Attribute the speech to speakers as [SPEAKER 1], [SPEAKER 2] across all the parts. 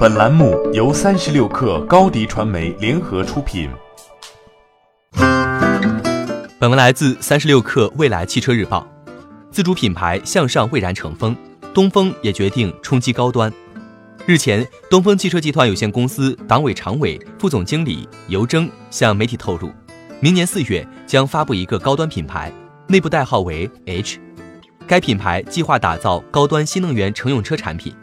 [SPEAKER 1] 本栏目由三十六氪高低传媒联合出品。
[SPEAKER 2] 本文来自三十六氪未来汽车日报。自主品牌向上蔚然成风，东风也决定冲击高端。日前，东风汽车集团有限公司党委常委、副总经理尤征向媒体透露，明年四月将发布一个高端品牌，内部代号为 H。该品牌计划打造高端新能源乘用车产品。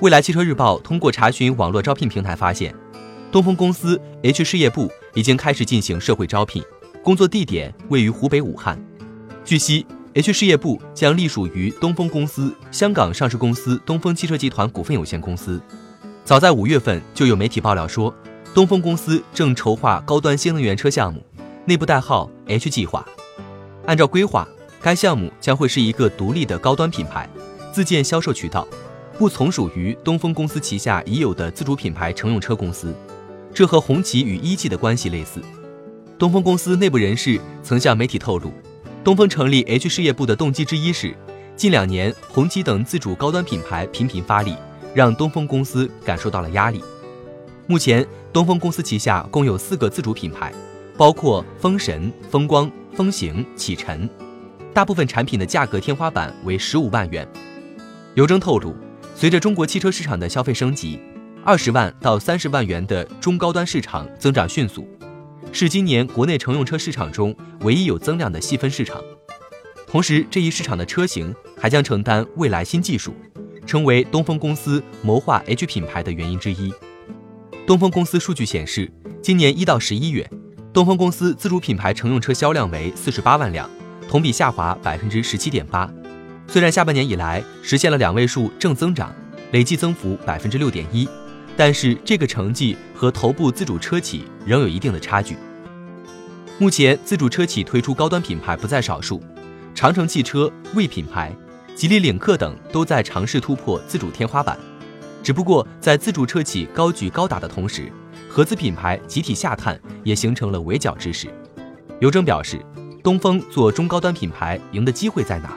[SPEAKER 2] 未来汽车日报通过查询网络招聘平台发现，东风公司 H 事业部已经开始进行社会招聘，工作地点位于湖北武汉。据悉，H 事业部将隶属于东风公司香港上市公司东风汽车集团股份有限公司。早在五月份就有媒体爆料说，东风公司正筹划高端新能源车项目，内部代号 H 计划。按照规划，该项目将会是一个独立的高端品牌，自建销售渠道。不从属于东风公司旗下已有的自主品牌乘用车公司，这和红旗与一汽的关系类似。东风公司内部人士曾向媒体透露，东风成立 H 事业部的动机之一是，近两年红旗等自主高端品牌频频发力，让东风公司感受到了压力。目前，东风公司旗下共有四个自主品牌，包括风神、风光、风行、启辰，大部分产品的价格天花板为十五万元。尤征透露。随着中国汽车市场的消费升级，二十万到三十万元的中高端市场增长迅速，是今年国内乘用车市场中唯一有增量的细分市场。同时，这一市场的车型还将承担未来新技术，成为东风公司谋划 H 品牌的原因之一。东风公司数据显示，今年一到十一月，东风公司自主品牌乘用车销量为四十八万辆，同比下滑百分之十七点八。虽然下半年以来实现了两位数正增长，累计增幅百分之六点一，但是这个成绩和头部自主车企仍有一定的差距。目前自主车企推出高端品牌不在少数，长城汽车、魏品牌、吉利领克等都在尝试突破自主天花板。只不过在自主车企高举高打的同时，合资品牌集体下探也形成了围剿之势。尤征表示，东风做中高端品牌赢的机会在哪？